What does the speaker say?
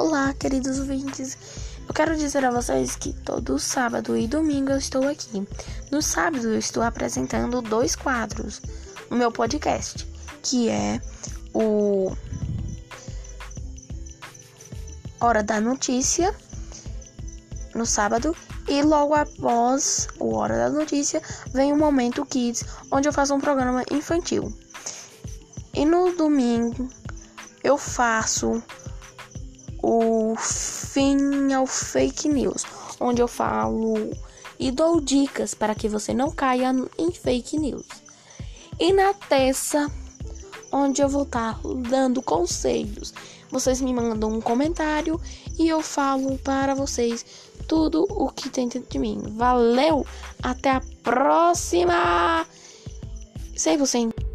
Olá, queridos ouvintes. Eu quero dizer a vocês que todo sábado e domingo eu estou aqui. No sábado eu estou apresentando dois quadros no meu podcast, que é o Hora da Notícia no sábado e logo após o Hora da Notícia vem o Momento Kids, onde eu faço um programa infantil. E no domingo eu faço o fim ao fake news, onde eu falo e dou dicas para que você não caia em fake news. E na terça, onde eu vou estar dando conselhos. Vocês me mandam um comentário e eu falo para vocês tudo o que tem dentro de mim. Valeu! Até a próxima! 100%.